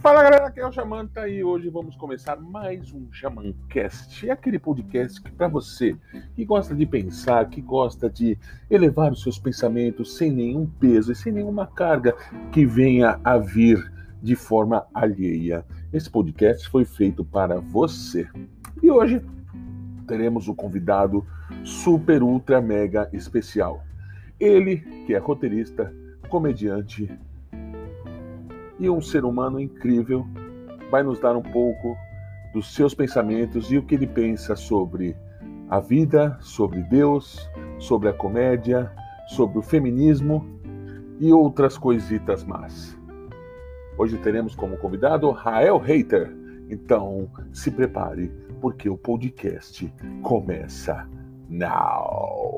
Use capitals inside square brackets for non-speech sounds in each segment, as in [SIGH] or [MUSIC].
Fala galera, aqui é o Jamanta e hoje vamos começar mais um Jamancast. É aquele podcast que para você que gosta de pensar, que gosta de elevar os seus pensamentos sem nenhum peso e sem nenhuma carga que venha a vir de forma alheia. Esse podcast foi feito para você. E hoje teremos o um convidado super ultra mega especial. Ele, que é roteirista, comediante e um ser humano incrível, vai nos dar um pouco dos seus pensamentos e o que ele pensa sobre a vida, sobre Deus, sobre a comédia, sobre o feminismo e outras coisitas mais. Hoje teremos como convidado Rael Hater. Então, se prepare, porque o podcast começa now.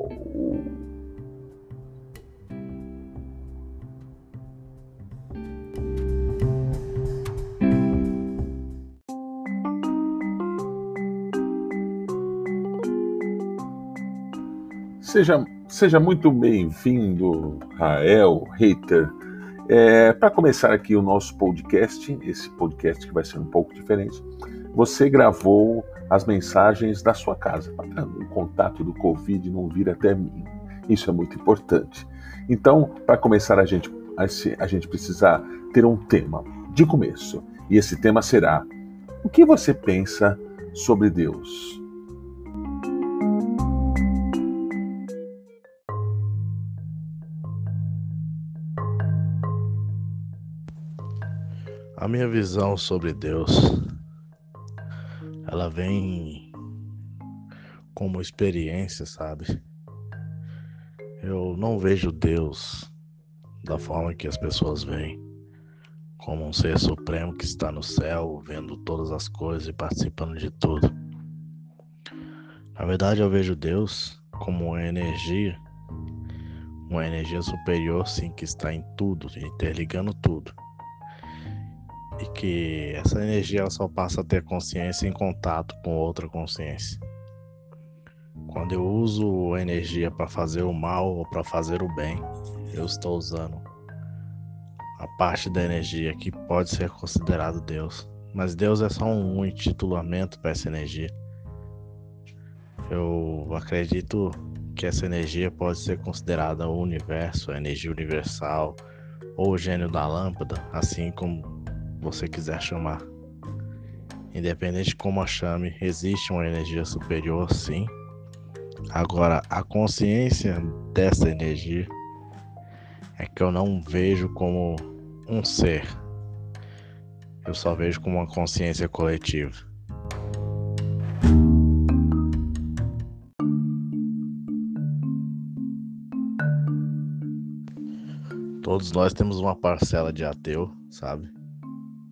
Seja, seja muito bem-vindo, Rael, hater. É, Para começar aqui o nosso podcast, esse podcast que vai ser um pouco diferente, você gravou as mensagens da sua casa, o contato do Covid não vir até mim. Isso é muito importante. Então, para começar, a gente, a gente precisa ter um tema de começo. E esse tema será: O que você pensa sobre Deus? Minha visão sobre Deus, ela vem como experiência, sabe? Eu não vejo Deus da forma que as pessoas veem, como um ser supremo que está no céu, vendo todas as coisas e participando de tudo. Na verdade, eu vejo Deus como uma energia, uma energia superior, sim, que está em tudo, interligando tudo e que essa energia só passa a ter consciência em contato com outra consciência. Quando eu uso a energia para fazer o mal ou para fazer o bem, eu estou usando a parte da energia que pode ser considerado Deus. Mas Deus é só um intitulamento para essa energia. Eu acredito que essa energia pode ser considerada o universo, a energia universal ou o gênio da lâmpada, assim como você quiser chamar. Independente de como a chame, existe uma energia superior, sim. Agora, a consciência dessa energia é que eu não vejo como um ser. Eu só vejo como uma consciência coletiva. Todos nós temos uma parcela de ateu, sabe?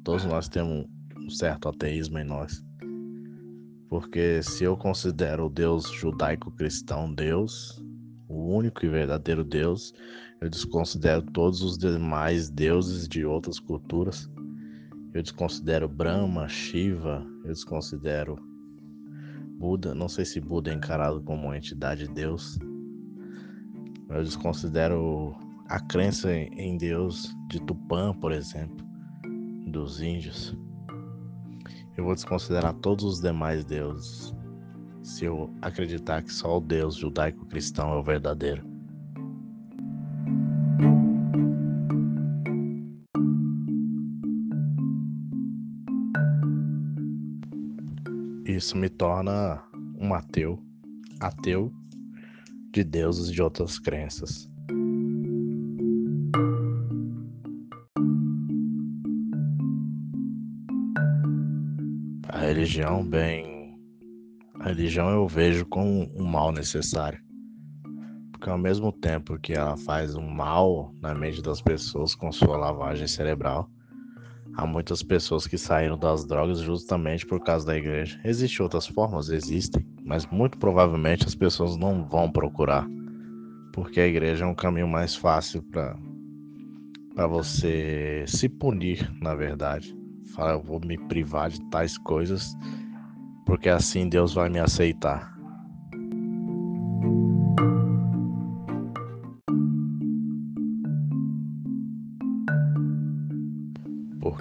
Todos nós temos um certo ateísmo em nós. Porque se eu considero o Deus judaico-cristão Deus, o único e verdadeiro Deus, eu desconsidero todos os demais deuses de outras culturas. Eu desconsidero Brahma, Shiva, eu desconsidero Buda. Não sei se Buda é encarado como uma entidade de Deus. Eu desconsidero a crença em Deus de Tupã, por exemplo dos índios, eu vou desconsiderar todos os demais deuses se eu acreditar que só o Deus judaico-cristão é o verdadeiro. Isso me torna um ateu, ateu de deuses de outras crenças. Religião, bem. A religião eu vejo como um mal necessário. Porque ao mesmo tempo que ela faz um mal na mente das pessoas com sua lavagem cerebral, há muitas pessoas que saíram das drogas justamente por causa da igreja. Existem outras formas? Existem, mas muito provavelmente as pessoas não vão procurar. Porque a igreja é um caminho mais fácil para para você se punir, na verdade. Fala, eu vou me privar de tais coisas, porque assim Deus vai me aceitar.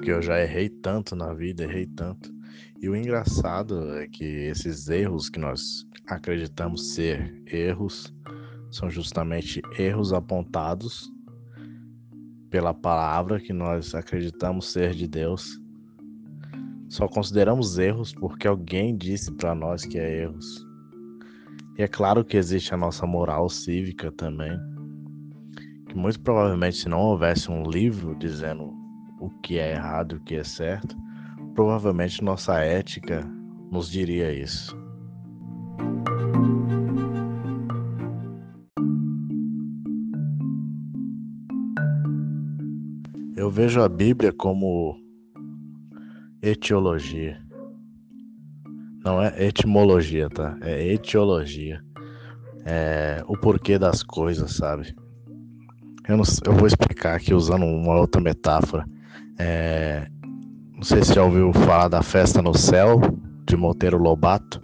porque eu já errei tanto na vida, errei tanto. E o engraçado é que esses erros que nós acreditamos ser erros são justamente erros apontados pela palavra que nós acreditamos ser de Deus. Só consideramos erros porque alguém disse para nós que é erros. E é claro que existe a nossa moral cívica também. Que muito provavelmente, se não houvesse um livro dizendo o que é errado e o que é certo, provavelmente nossa ética nos diria isso. Eu vejo a Bíblia como etiologia. Não é etimologia, tá? É etiologia. É o porquê das coisas, sabe? Eu, não, eu vou explicar aqui usando uma outra metáfora. É, não sei se já ouviu falar da festa no céu de Monteiro Lobato,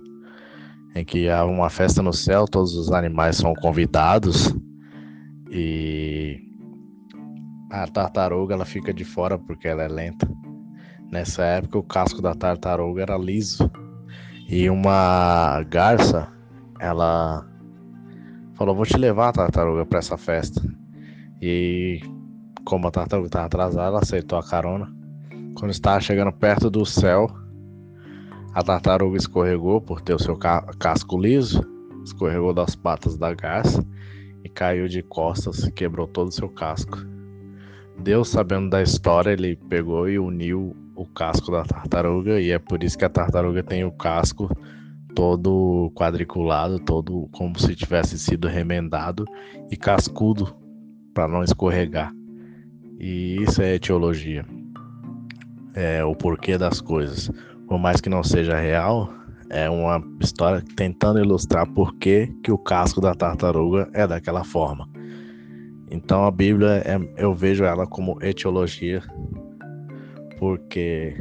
em que há uma festa no céu, todos os animais são convidados e a tartaruga ela fica de fora porque ela é lenta. Nessa época o casco da tartaruga era liso. E uma garça, ela falou: "Vou te levar, tartaruga, para essa festa". E como a tartaruga estava atrasada, ela aceitou a carona. Quando estava chegando perto do céu, a tartaruga escorregou por ter o seu casco liso, escorregou das patas da garça e caiu de costas, quebrou todo o seu casco. Deus, sabendo da história, ele pegou e uniu o casco da tartaruga e é por isso que a tartaruga tem o casco todo quadriculado, todo como se tivesse sido remendado e cascudo para não escorregar. E isso é etiologia. É o porquê das coisas. Por mais que não seja real, é uma história tentando ilustrar por que, que o casco da tartaruga é daquela forma. Então a Bíblia é, eu vejo ela como etiologia, porque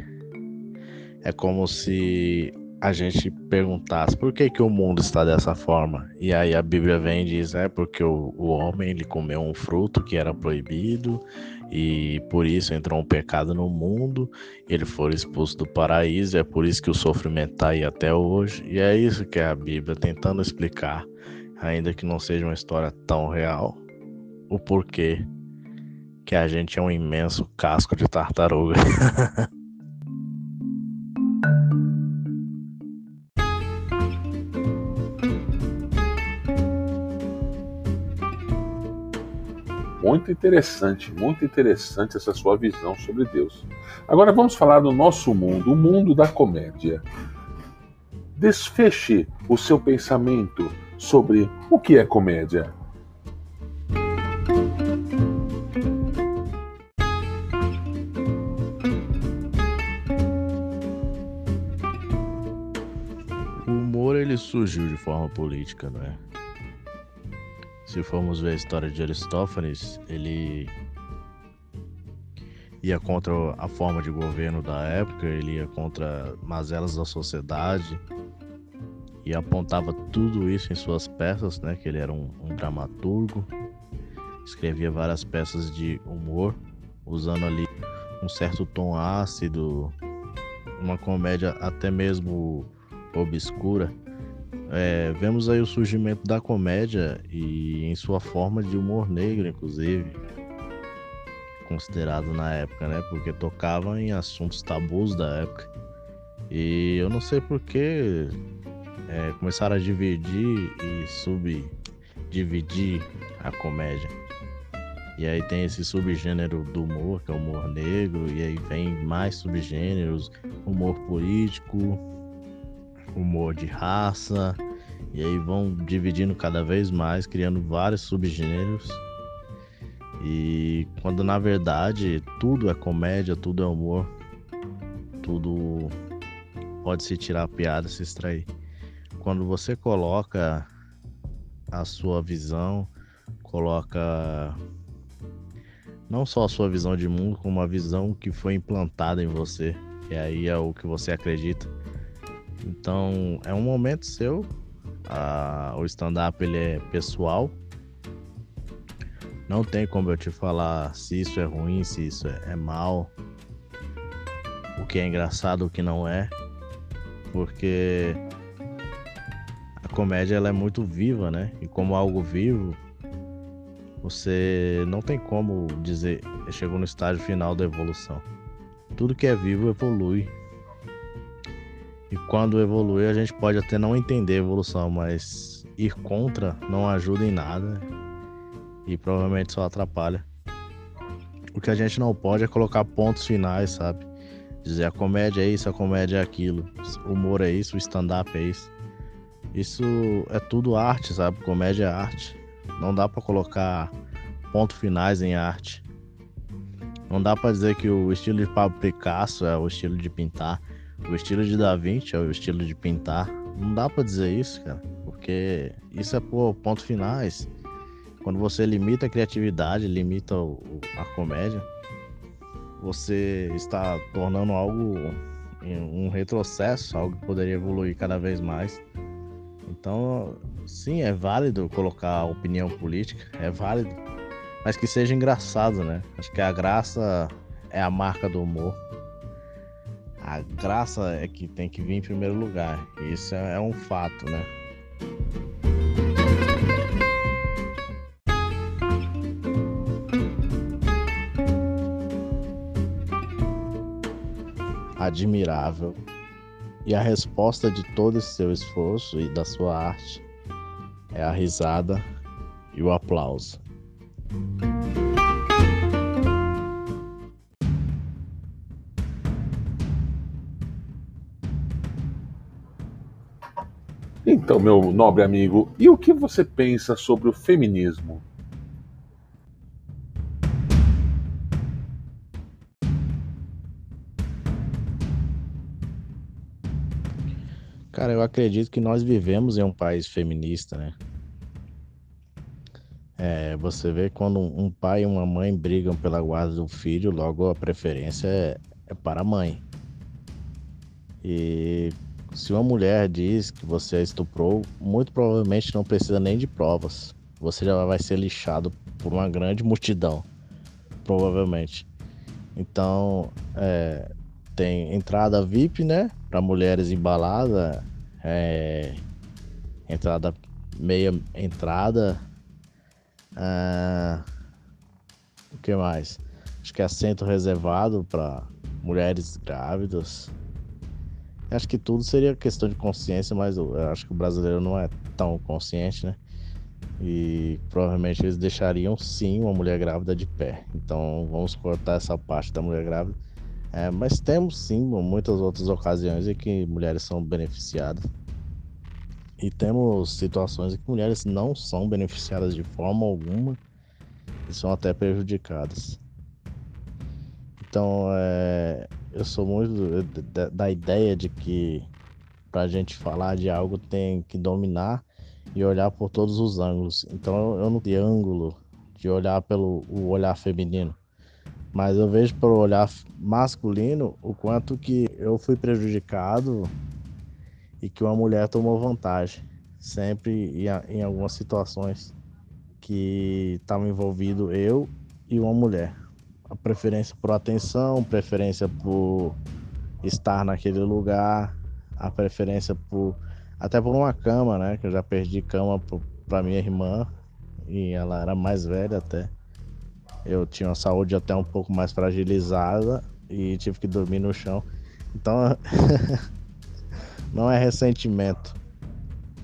é como se a gente perguntasse por que, que o mundo está dessa forma. E aí a Bíblia vem e diz, é porque o, o homem ele comeu um fruto que era proibido e por isso entrou um pecado no mundo, ele foi expulso do paraíso, é por isso que o sofrimento está aí até hoje. E é isso que é a Bíblia tentando explicar, ainda que não seja uma história tão real, o porquê que a gente é um imenso casco de tartaruga. Muito interessante, muito interessante essa sua visão sobre Deus. Agora vamos falar do nosso mundo, o mundo da comédia. Desfeche o seu pensamento sobre o que é comédia. Ele surgiu de forma política, não é? Se formos ver a história de Aristófanes, ele ia contra a forma de governo da época, ele ia contra mazelas da sociedade e apontava tudo isso em suas peças, né? Que ele era um, um dramaturgo, escrevia várias peças de humor, usando ali um certo tom ácido, uma comédia até mesmo obscura é, vemos aí o surgimento da comédia e em sua forma de humor negro, inclusive, considerado na época, né? Porque tocava em assuntos tabus da época. E eu não sei porque é, começaram a dividir e subdividir a comédia. E aí tem esse subgênero do humor, que é o humor negro, e aí vem mais subgêneros, humor político, humor de raça, e aí vão dividindo cada vez mais, criando vários subgêneros. E quando na verdade tudo é comédia, tudo é humor, tudo pode se tirar a piada, se extrair. Quando você coloca a sua visão, coloca não só a sua visão de mundo, como uma visão que foi implantada em você, e aí é o que você acredita então é um momento seu. Ah, o stand-up ele é pessoal. Não tem como eu te falar se isso é ruim, se isso é, é mal. o que é engraçado, o que não é, porque a comédia ela é muito viva, né? E como algo vivo, você não tem como dizer chegou no estágio final da evolução. Tudo que é vivo evolui. E quando evolui, a gente pode até não entender a evolução, mas ir contra não ajuda em nada e provavelmente só atrapalha. O que a gente não pode é colocar pontos finais, sabe? Dizer a comédia é isso, a comédia é aquilo, o humor é isso, o stand-up é isso. Isso é tudo arte, sabe? Comédia é arte. Não dá para colocar pontos finais em arte. Não dá para dizer que o estilo de Pablo Picasso é o estilo de pintar, o estilo de Da Vinci é o estilo de pintar. Não dá para dizer isso, cara, porque isso é por pontos finais. Quando você limita a criatividade, limita o, a comédia, você está tornando algo um retrocesso, algo que poderia evoluir cada vez mais. Então, sim, é válido colocar opinião política, é válido, mas que seja engraçado, né? Acho que a graça é a marca do humor. A graça é que tem que vir em primeiro lugar. Isso é, é um fato, né? admirável. E a resposta de todo esse seu esforço e da sua arte é a risada e o aplauso. Então, meu nobre amigo, e o que você pensa sobre o feminismo? Cara, eu acredito que nós vivemos em um país feminista, né? É, você vê quando um pai e uma mãe brigam pela guarda do filho, logo a preferência é, é para a mãe. E se uma mulher diz que você estuprou, muito provavelmente não precisa nem de provas. Você já vai ser lixado por uma grande multidão, provavelmente. Então, é, tem entrada VIP, né? Para mulheres embalada, é, entrada meia entrada. Ah, o que mais? Acho que é assento reservado para mulheres grávidas. Acho que tudo seria questão de consciência, mas eu acho que o brasileiro não é tão consciente, né? E provavelmente eles deixariam sim uma mulher grávida de pé. Então vamos cortar essa parte da mulher grávida é, mas temos sim muitas outras ocasiões em que mulheres são beneficiadas. E temos situações em que mulheres não são beneficiadas de forma alguma e são até prejudicadas. Então, é, eu sou muito da, ideia de que para a gente falar de algo tem que dominar e olhar por todos os ângulos. Então, eu não tenho ângulo de olhar pelo o olhar feminino. Mas eu vejo pelo olhar masculino o quanto que eu fui prejudicado e que uma mulher tomou vantagem. Sempre em algumas situações que estavam envolvido eu e uma mulher. A preferência por atenção, preferência por estar naquele lugar, a preferência por até por uma cama, né? Que eu já perdi cama para minha irmã e ela era mais velha até. Eu tinha uma saúde até um pouco mais fragilizada e tive que dormir no chão. Então, [LAUGHS] não é ressentimento.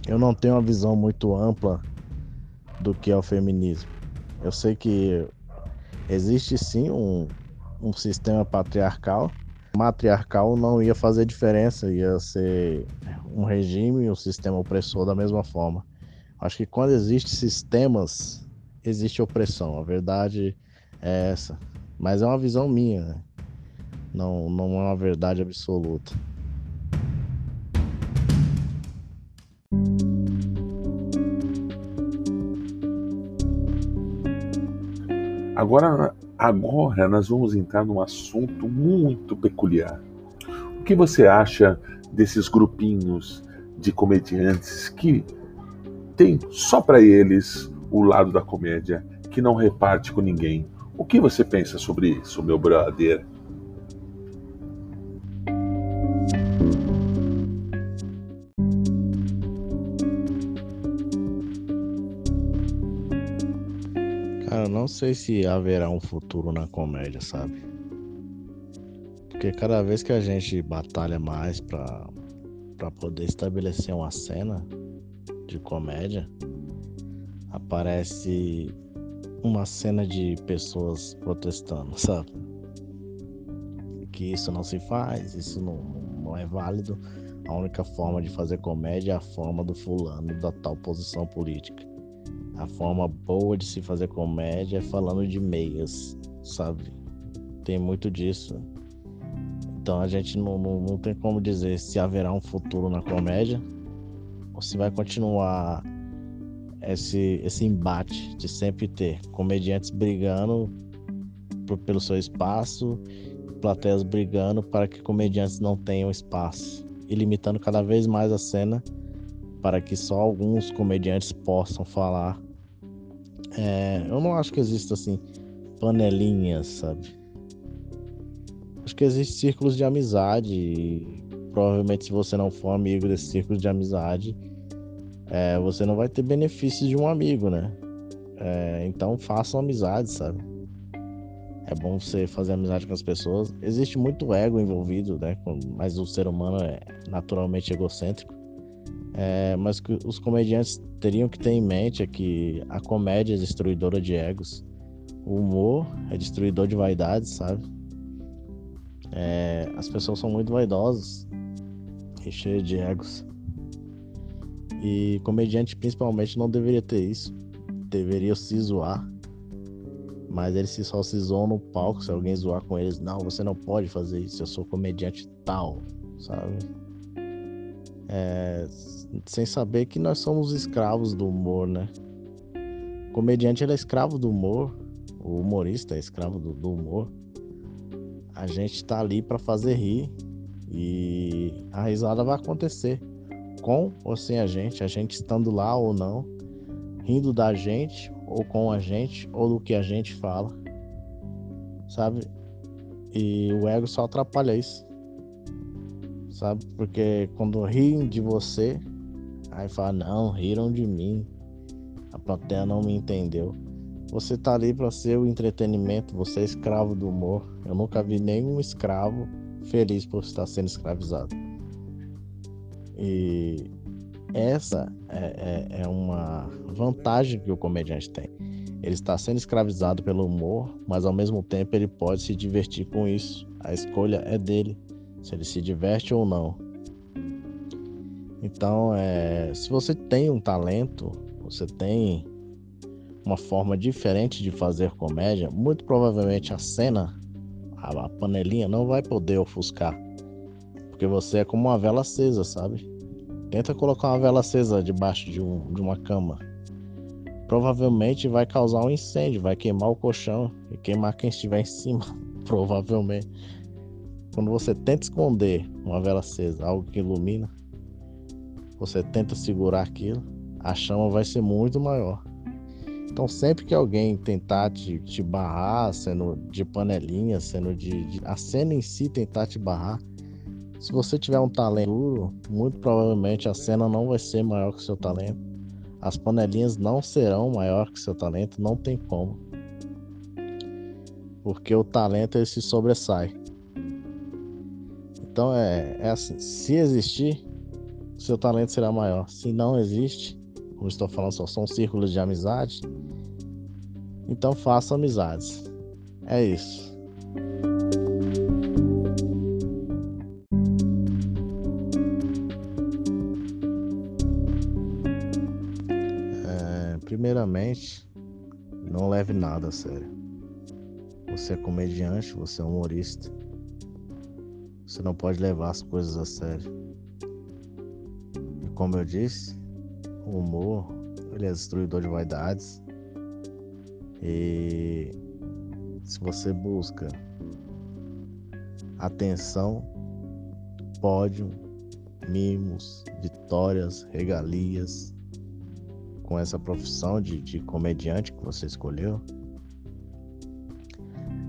Eu não tenho uma visão muito ampla do que é o feminismo. Eu sei que existe sim um, um sistema patriarcal. Matriarcal não ia fazer diferença, ia ser um regime, um sistema opressor da mesma forma. Acho que quando existem sistemas, existe opressão. A verdade é essa. Mas é uma visão minha, né? Não, não é uma verdade absoluta. Agora, agora nós vamos entrar num assunto muito peculiar. O que você acha desses grupinhos de comediantes que tem só para eles o lado da comédia, que não reparte com ninguém? O que você pensa sobre isso, meu brother? Não sei se haverá um futuro na comédia, sabe? Porque cada vez que a gente batalha mais pra, pra poder estabelecer uma cena de comédia, aparece uma cena de pessoas protestando, [LAUGHS] sabe? Que isso não se faz, isso não, não é válido. A única forma de fazer comédia é a forma do fulano da tal posição política. A forma boa de se fazer comédia é falando de meias, sabe? Tem muito disso. Então a gente não, não, não tem como dizer se haverá um futuro na comédia ou se vai continuar esse, esse embate de sempre ter comediantes brigando por, pelo seu espaço, plateias brigando para que comediantes não tenham espaço e limitando cada vez mais a cena para que só alguns comediantes possam falar. É, eu não acho que exista assim panelinhas, sabe? Acho que existem círculos de amizade. E, provavelmente, se você não for amigo desses círculos de amizade, é, você não vai ter benefícios de um amigo, né? É, então façam amizade, sabe? É bom você fazer amizade com as pessoas. Existe muito ego envolvido, né? Mas o ser humano é naturalmente egocêntrico. É, mas que os comediantes teriam que ter em mente é que a comédia é destruidora de egos. O humor é destruidor de vaidades, sabe? É, as pessoas são muito vaidosas e cheias de egos. E comediante principalmente não deveria ter isso. Deveria se zoar. Mas eles só se zoam no palco se alguém zoar com eles. Não, você não pode fazer isso. Eu sou comediante tal, sabe? É, sem saber que nós somos escravos do humor, né? O comediante é escravo do humor. O humorista é escravo do, do humor. A gente tá ali para fazer rir. E a risada vai acontecer com ou sem a gente, a gente estando lá ou não, rindo da gente ou com a gente ou do que a gente fala, sabe? E o ego só atrapalha isso, sabe? Porque quando riem de você, aí fala: não, riram de mim, a plateia não me entendeu. Você tá ali para ser o entretenimento, você é escravo do humor. Eu nunca vi nenhum escravo feliz por estar sendo escravizado. E essa é, é, é, uma vantagem que o comediante tem. Ele está sendo escravizado pelo humor, mas ao mesmo tempo ele pode se divertir com isso. A escolha é dele, se ele se diverte ou não. Então, é, se você tem um talento, você tem uma forma diferente de fazer comédia, muito provavelmente a cena, a, a panelinha, não vai poder ofuscar. Porque você é como uma vela acesa, sabe? Tenta colocar uma vela acesa debaixo de, um, de uma cama. Provavelmente vai causar um incêndio, vai queimar o colchão e queimar quem estiver em cima. [LAUGHS] Provavelmente. Quando você tenta esconder uma vela acesa, algo que ilumina, você tenta segurar aquilo, a chama vai ser muito maior. Então, sempre que alguém tentar te, te barrar, sendo de panelinha, sendo de, de, a cena em si tentar te barrar, se você tiver um talento duro, muito provavelmente a cena não vai ser maior que o seu talento. As panelinhas não serão maior que seu talento, não tem como. Porque o talento ele se sobressai. Então é, é assim, se existir, seu talento será maior. Se não existe, como estou falando, só são círculos de amizade. Então faça amizades. É isso. primeiramente, não leve nada a sério. Você é comediante, você é humorista. Você não pode levar as coisas a sério. E como eu disse, o humor, ele é destruidor de vaidades. E se você busca atenção, pódio, mimos, vitórias, regalias, com essa profissão de, de comediante que você escolheu,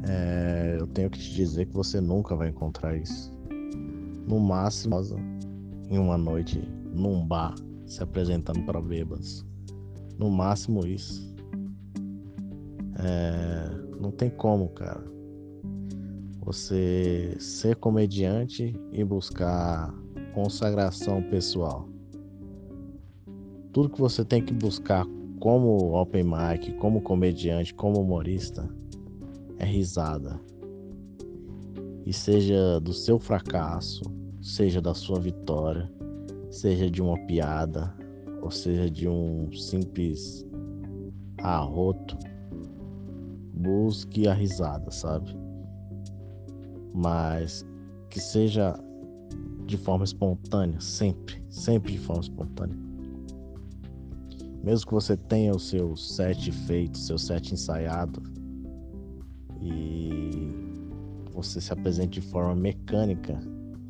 é, eu tenho que te dizer que você nunca vai encontrar isso. No máximo, em uma noite, num bar, se apresentando para bêbados. No máximo isso. É, não tem como, cara. Você ser comediante e buscar consagração pessoal. Tudo que você tem que buscar como open mic, como comediante, como humorista, é risada. E seja do seu fracasso, seja da sua vitória, seja de uma piada, ou seja de um simples arroto, busque a risada, sabe? Mas que seja de forma espontânea, sempre, sempre de forma espontânea. Mesmo que você tenha o seu set feito, seu set ensaiado e você se apresente de forma mecânica,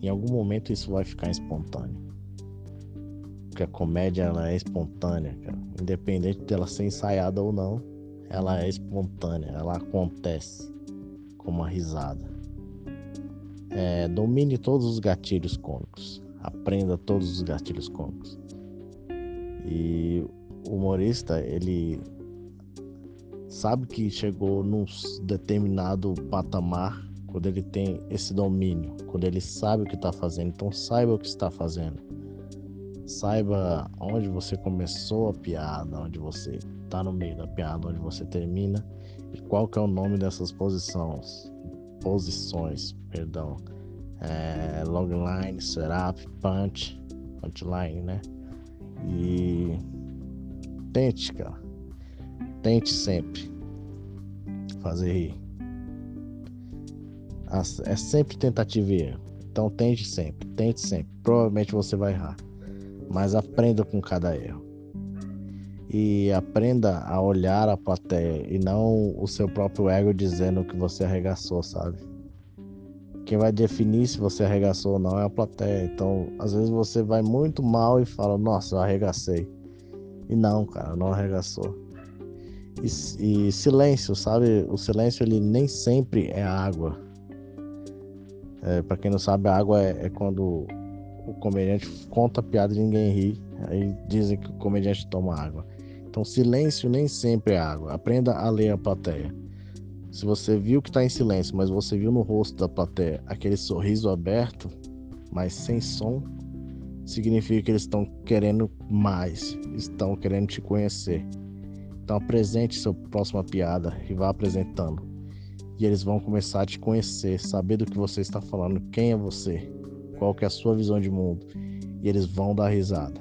em algum momento isso vai ficar espontâneo. Porque a comédia ela é espontânea, cara. Independente dela ser ensaiada ou não, ela é espontânea, ela acontece como uma risada. É, domine todos os gatilhos cômicos. Aprenda todos os gatilhos cômicos. E o humorista, ele sabe que chegou num determinado patamar quando ele tem esse domínio, quando ele sabe o que está fazendo. Então saiba o que está fazendo. Saiba onde você começou a piada, onde você está no meio da piada, onde você termina e qual que é o nome dessas posições posições, perdão, é, logline, setup, punch, punchline, né? E tente, cara, tente sempre fazer rir. É sempre tentativa e erro. Então tente sempre, tente sempre. Provavelmente você vai errar, mas aprenda com cada erro e aprenda a olhar a plateia e não o seu próprio ego dizendo que você arregaçou, sabe? Quem vai definir se você arregaçou ou não é a plateia. Então, às vezes você vai muito mal e fala: Nossa, eu arregacei. E não, cara, não arregaçou. E, e silêncio, sabe? O silêncio ele nem sempre é água. É, para quem não sabe, a água é, é quando o comediante conta a piada e ninguém ri. Aí dizem que o comediante toma água. Então, silêncio nem sempre é água. Aprenda a ler a plateia. Se você viu que está em silêncio, mas você viu no rosto da plateia aquele sorriso aberto, mas sem som, significa que eles estão querendo mais, estão querendo te conhecer. Então apresente sua próxima piada e vá apresentando. E eles vão começar a te conhecer, saber do que você está falando, quem é você, qual que é a sua visão de mundo. E eles vão dar risada.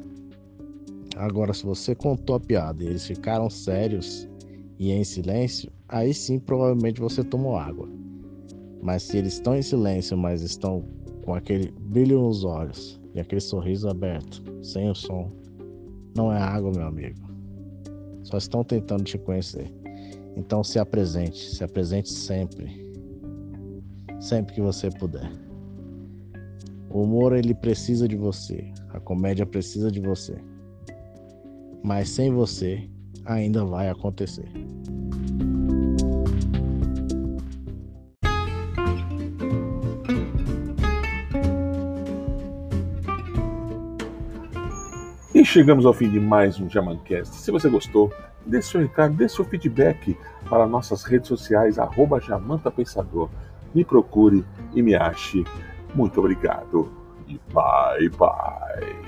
Agora, se você contou a piada e eles ficaram sérios e em silêncio, aí sim provavelmente você tomou água. Mas se eles estão em silêncio, mas estão com aquele brilho nos olhos e aquele sorriso aberto, sem o som, não é água, meu amigo. Só estão tentando te conhecer. Então se apresente, se apresente sempre. Sempre que você puder. O humor ele precisa de você, a comédia precisa de você mas sem você ainda vai acontecer. E chegamos ao fim de mais um Jamancast. Se você gostou, dê seu recado, dê seu feedback para nossas redes sociais, arroba Jamanta Pensador. Me procure e me ache. Muito obrigado e bye bye.